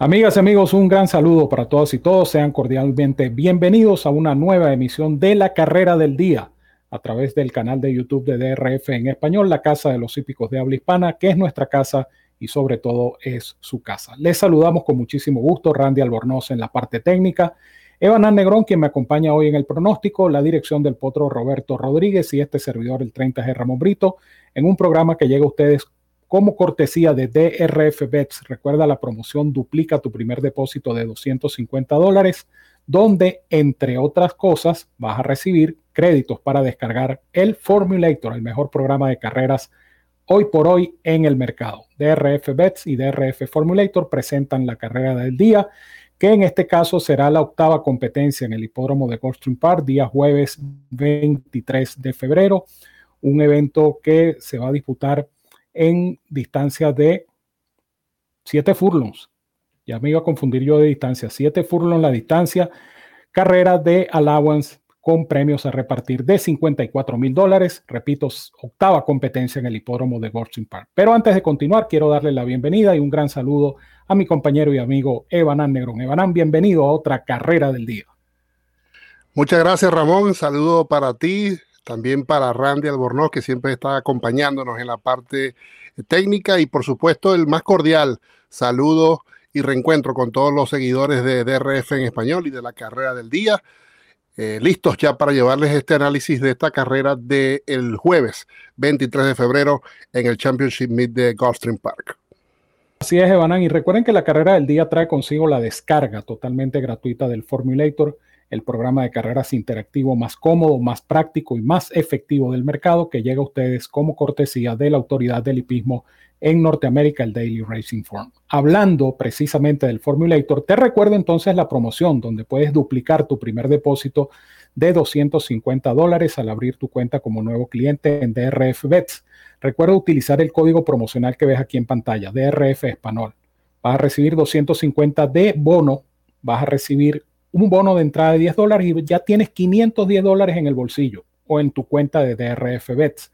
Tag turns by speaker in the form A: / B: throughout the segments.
A: Amigas y amigos, un gran saludo para todos y todos. Sean cordialmente bienvenidos a una nueva emisión de la carrera del día a través del canal de YouTube de DRF en español, la casa de los hípicos de habla hispana, que es nuestra casa y sobre todo es su casa. Les saludamos con muchísimo gusto, Randy Albornoz en la parte técnica, Evan Negrón, quien me acompaña hoy en el pronóstico, la dirección del potro Roberto Rodríguez y este servidor, el 30G Ramón Brito, en un programa que llega a ustedes como cortesía de DRF Bets, recuerda la promoción Duplica tu primer depósito de 250 dólares, donde entre otras cosas vas a recibir créditos para descargar el Formulator, el mejor programa de carreras hoy por hoy en el mercado. DRF Bets y DRF Formulator presentan la carrera del día, que en este caso será la octava competencia en el hipódromo de Goldstream Park, día jueves 23 de febrero, un evento que se va a disputar en distancia de 7 furlongs. Ya me iba a confundir yo de distancia. 7 furlongs la distancia. Carrera de allowance con premios a repartir de 54 mil dólares. Repito, octava competencia en el hipódromo de Goldstein Park. Pero antes de continuar, quiero darle la bienvenida y un gran saludo a mi compañero y amigo Evanán Negrón. Evanán, bienvenido a otra carrera del día.
B: Muchas gracias, Ramón. Saludo para ti, también para Randy Albornoz, que siempre está acompañándonos en la parte técnica y por supuesto el más cordial saludo y reencuentro con todos los seguidores de DRF en español y de la carrera del día. Eh, listos ya para llevarles este análisis de esta carrera del jueves 23 de febrero en el Championship Meet de Gulfstream Park.
A: Así es, Evanan, y recuerden que la carrera del día trae consigo la descarga totalmente gratuita del Formulator el programa de carreras interactivo más cómodo, más práctico y más efectivo del mercado que llega a ustedes como cortesía de la autoridad del hipismo en Norteamérica, el Daily Racing Form. Hablando precisamente del Formulator, te recuerdo entonces la promoción donde puedes duplicar tu primer depósito de 250 dólares al abrir tu cuenta como nuevo cliente en DRF Bets. Recuerda utilizar el código promocional que ves aquí en pantalla, DRF Español. Vas a recibir 250 de bono, vas a recibir un bono de entrada de 10 dólares y ya tienes 510 dólares en el bolsillo o en tu cuenta de DRF Bets.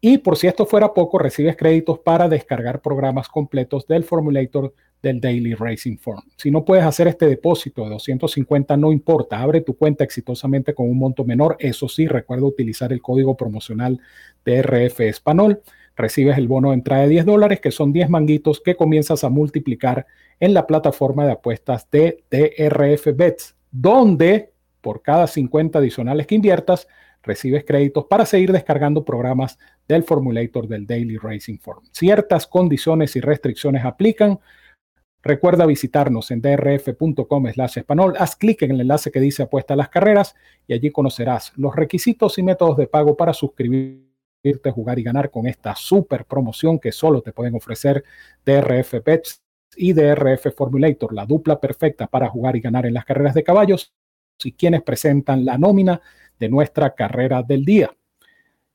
A: Y por si esto fuera poco, recibes créditos para descargar programas completos del Formulator del Daily Racing Form. Si no puedes hacer este depósito de 250, no importa, abre tu cuenta exitosamente con un monto menor. Eso sí, recuerda utilizar el código promocional DRF Español. Recibes el bono de entrada de 10 dólares, que son 10 manguitos que comienzas a multiplicar en la plataforma de apuestas de DRF Bets, donde por cada 50 adicionales que inviertas, recibes créditos para seguir descargando programas del Formulator del Daily Racing Form. Ciertas condiciones y restricciones aplican. Recuerda visitarnos en drf.com slash español. Haz clic en el enlace que dice apuesta a las carreras y allí conocerás los requisitos y métodos de pago para suscribirte, jugar y ganar con esta super promoción que solo te pueden ofrecer DRF Bets y DRF Formulator, la dupla perfecta para jugar y ganar en las carreras de caballos y quienes presentan la nómina de nuestra carrera del día.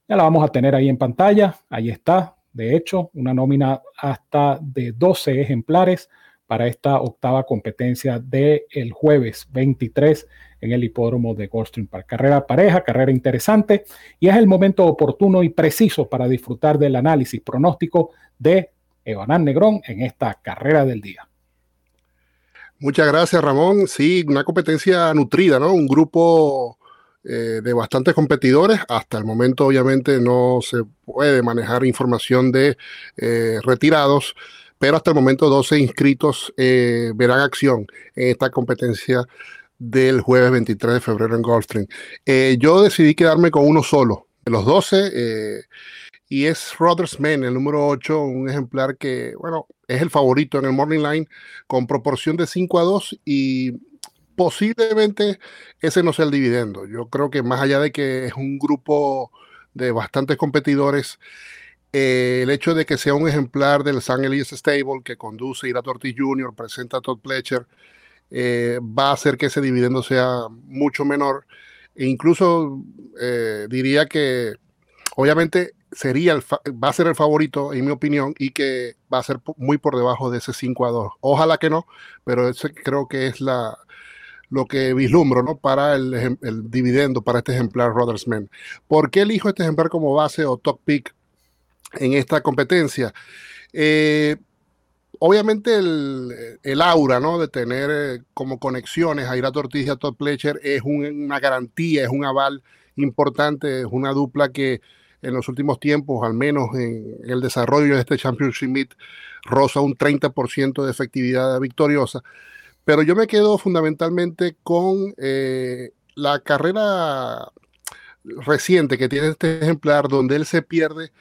A: Ya la vamos a tener ahí en pantalla, ahí está, de hecho, una nómina hasta de 12 ejemplares para esta octava competencia del el jueves 23 en el hipódromo de Goldstream Park. Carrera pareja, carrera interesante y es el momento oportuno y preciso para disfrutar del análisis pronóstico de Evanán Negrón en esta carrera del día.
B: Muchas gracias, Ramón. Sí, una competencia nutrida, ¿no? Un grupo eh, de bastantes competidores. Hasta el momento, obviamente, no se puede manejar información de eh, retirados, pero hasta el momento 12 inscritos eh, verán acción en esta competencia del jueves 23 de febrero en Gulfstream. yo decidí quedarme con uno solo. De los 12, y es Man, el número 8, un ejemplar que, bueno, es el favorito en el Morning Line con proporción de 5 a 2 y posiblemente ese no sea el dividendo. Yo creo que más allá de que es un grupo de bastantes competidores, eh, el hecho de que sea un ejemplar del San Elias Stable que conduce Ira Ortiz Jr., presenta a Todd Pletcher, eh, va a hacer que ese dividendo sea mucho menor. E incluso eh, diría que, obviamente, sería el va a ser el favorito, en mi opinión, y que va a ser muy por debajo de ese 5 a 2. Ojalá que no, pero ese creo que es la, lo que vislumbro ¿no? para el, dividendo, para este ejemplar Rodersman. ¿Por qué elijo este ejemplar como base o top pick en esta competencia? Eh, obviamente el, aura, ¿no? De tener eh, como conexiones a Irato Ortiz y a Todd Pletcher es una garantía, es un aval importante, es una dupla que en los últimos tiempos, al menos en, el desarrollo de este Championship Meet, roza un 30% de efectividad victoriosa. Pero yo me quedo fundamentalmente con eh, la carrera reciente que tiene este ejemplar, donde él se pierde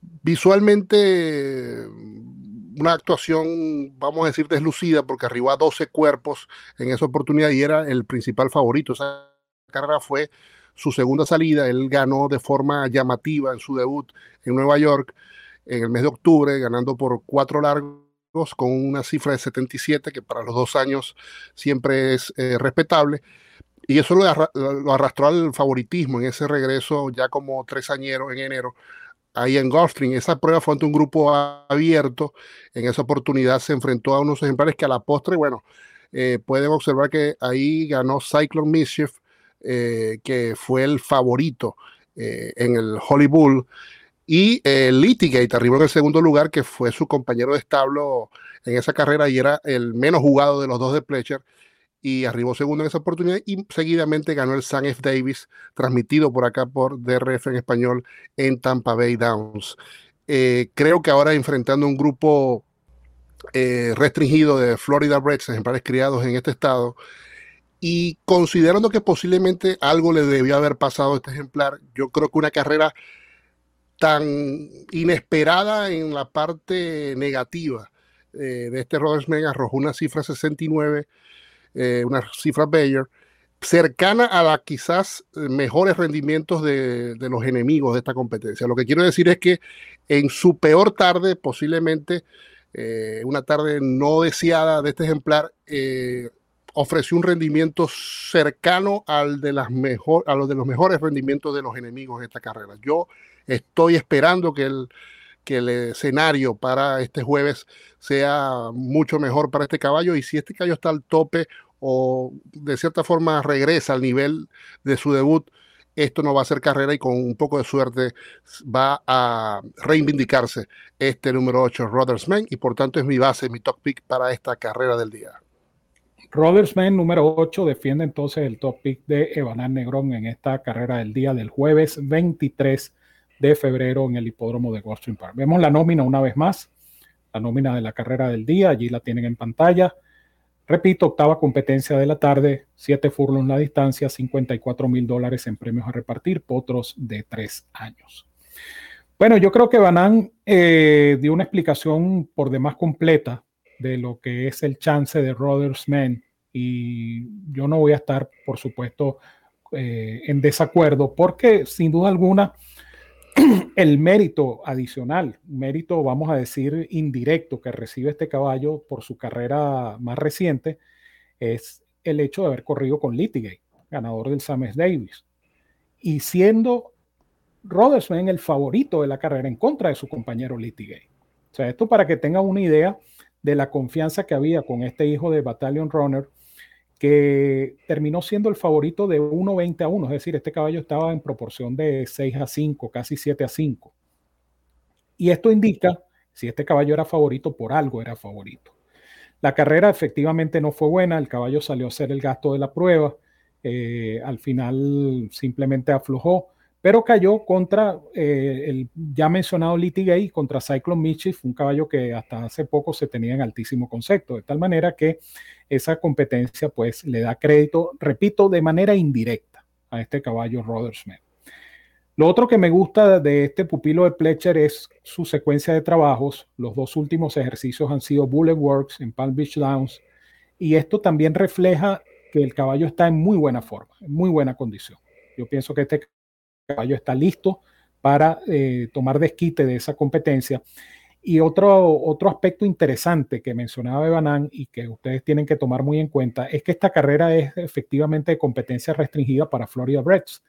B: visualmente una actuación, vamos a decir, deslucida, porque arribó a 12 cuerpos en esa oportunidad y era el principal favorito. Esa carrera fue su segunda salida. Él ganó de forma llamativa en su debut en Nueva York en el mes de octubre, ganando por cuatro largos con una cifra de 77, que para los dos años siempre es eh, respetable. Y eso lo, arrastró al favoritismo en ese regreso ya como tres añeros en enero ahí en Gulfstream. Esa prueba fue ante un grupo abierto. En esa oportunidad se enfrentó a unos ejemplares que a la postre, bueno, eh, pueden observar que ahí ganó Cyclone Mischief, eh, que fue el favorito eh, en el Holy Bull. Y Litigate arribó en el segundo lugar, que fue su compañero de establo en esa carrera y era el menos jugado de los dos de Pletcher y arribó segundo en esa oportunidad y seguidamente ganó el San F. Davis, transmitido por acá por DRF en español en Tampa Bay Downs. Eh, creo que ahora enfrentando un grupo eh, restringido de Florida Reds, ejemplares criados en este estado, y considerando que posiblemente algo le debió haber pasado a este ejemplar, yo creo que una carrera tan inesperada en la parte negativa eh, de este Rodersman arrojó una cifra 69 eh, una cifra Bayer, cercana a la quizás eh, mejores rendimientos de, los enemigos de esta competencia. Lo que quiero decir es que en su peor tarde, posiblemente eh, una tarde no deseada de este ejemplar, ofreció un rendimiento cercano al de, las mejor, a los de los mejores rendimientos de los enemigos de esta carrera. Yo estoy esperando que el, que el escenario para este jueves sea mucho mejor para este caballo y si este caballo está al tope o de cierta forma regresa al nivel de su debut, esto no va a ser carrera y con un poco de suerte va a reivindicarse este número 8, Rodersman, y por tanto es mi base, mi top pick para esta carrera del día.
A: Rodersman número 8 defiende entonces el top pick de Evanán Negrón en esta carrera del día del jueves 23 de febrero en el hipódromo de Goldstream Park. Vemos la nómina una vez más, la nómina de la carrera del día, allí la tienen en pantalla. Repito, octava competencia de la tarde, siete furlongs la distancia, 54 mil dólares en premios a repartir, potros de tres años. Bueno, yo creo que Banán eh, dio una explicación por demás completa de lo que es el chance de Rodersman y yo no voy a estar, por supuesto, eh, en desacuerdo porque sin duda alguna el mérito adicional, mérito, vamos a decir, indirecto que recibe este caballo por su carrera más reciente, es el hecho de haber corrido con Litigate, ganador del Sames Davis, y siendo Rodersman el favorito de la carrera en contra de su compañero Litigate. O sea, esto para que tengan una idea de la confianza que había con este hijo de Battalion Runner que terminó siendo el favorito de 1.20 a 1, es decir, este caballo estaba en proporción de 6 a 5, casi 7 a 5. Y esto indica, si este caballo era favorito, por algo era favorito. La carrera efectivamente no fue buena, el caballo salió a hacer el gasto de la prueba, eh, al final simplemente aflojó, pero cayó contra eh, el ya mencionado Litigate, contra Cyclone Mischief, un caballo que hasta hace poco se tenía en altísimo concepto, de tal manera que esa competencia pues le da crédito, repito, de manera indirecta a este caballo Rodersmith. Lo otro que me gusta de este pupilo de Pletcher es su secuencia de trabajos. Los dos últimos ejercicios han sido Bullet Works en Palm Beach Downs y esto también refleja que el caballo está en muy buena forma, en muy buena condición. Yo pienso que este caballo está listo para eh, tomar desquite de esa competencia y otro, otro aspecto interesante que mencionaba Evanán y que ustedes tienen que tomar muy en cuenta es que esta carrera es efectivamente de competencia restringida para Florida Breds.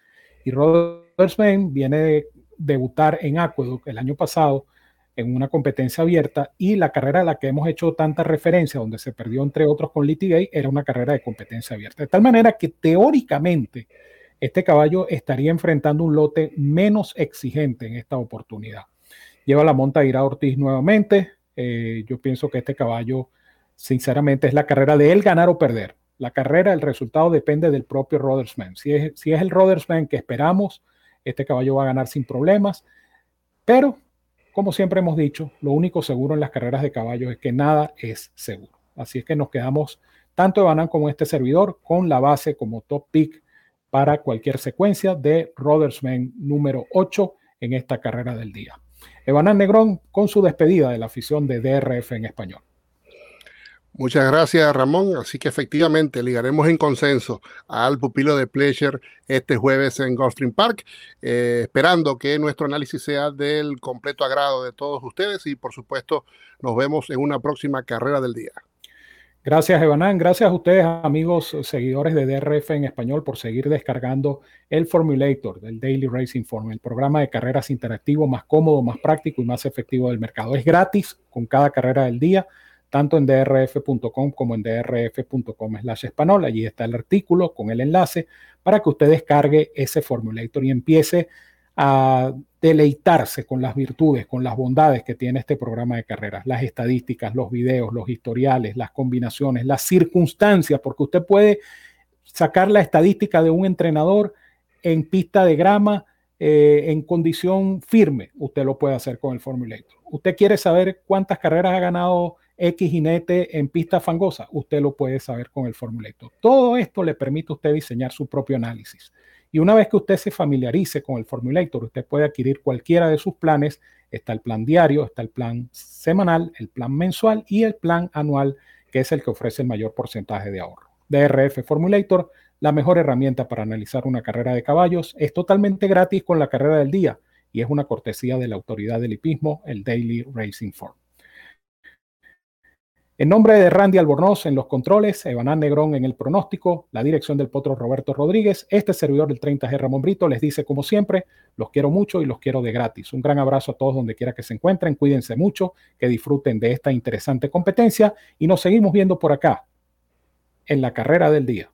A: Y Rodersman viene de debutar en Aqueduct el año pasado en una competencia abierta y la carrera a la que hemos hecho tanta referencia, donde se perdió entre otros con Litigate, era una carrera de competencia abierta. De tal manera que teóricamente este caballo estaría enfrentando un lote menos exigente en esta oportunidad. Lleva la monta Ira Ortiz nuevamente. Eh, yo pienso que este caballo, sinceramente, es la carrera de él ganar o perder. La carrera, el resultado depende del propio Rodersman. Si es, si es el Rodersman que esperamos, este caballo va a ganar sin problemas. Pero, como siempre hemos dicho, lo único seguro en las carreras de caballos es que nada es seguro. Así es que nos quedamos, tanto Evanan como este servidor, con la base como top pick para cualquier secuencia de Rodersman número 8 en esta carrera del día. Evanán Negrón con su despedida de la afición de DRF en español.
B: Muchas gracias, Ramón. Así que efectivamente ligaremos en consenso al pupilo de Pleasure este jueves en Gulfstream Park, eh, esperando que nuestro análisis sea del completo agrado de todos ustedes y, por supuesto, nos vemos en una próxima carrera del día.
A: Gracias, Evanán. Gracias a ustedes, amigos seguidores de DRF en español, por seguir descargando el Formulator del Daily Racing Form, el programa de carreras interactivo más cómodo, más práctico y más efectivo del mercado. Es gratis con cada carrera del día, tanto en drf.com como en drf.com slash español. Allí está el artículo con el enlace para que usted descargue ese Formulator y empiece a deleitarse con las virtudes, con las bondades que tiene este programa de carreras, las estadísticas, los videos, los historiales, las combinaciones, las circunstancias, porque usted puede sacar la estadística de un entrenador en pista de grama, eh, en condición firme, usted lo puede hacer con el Formulator. Usted quiere saber cuántas carreras ha ganado X jinete en pista fangosa, usted lo puede saber con el Formulator. Todo esto le permite a usted diseñar su propio análisis. Y una vez que usted se familiarice con el Formulator, usted puede adquirir cualquiera de sus planes. Está el plan diario, está el plan semanal, el plan mensual y el plan anual, que es el que ofrece el mayor porcentaje de ahorro. DRF Formulator, la mejor herramienta para analizar una carrera de caballos, es totalmente gratis con la carrera del día y es una cortesía de la autoridad del hipismo, el Daily Racing Form. En nombre de Randy Albornoz en los controles, Evanán Negrón en el pronóstico, la dirección del potro Roberto Rodríguez, este servidor del 30G Ramón Brito les dice como siempre, los quiero mucho y los quiero de gratis. Un gran abrazo a todos donde quiera que se encuentren, cuídense mucho, que disfruten de esta interesante competencia y nos seguimos viendo por acá en la carrera del día.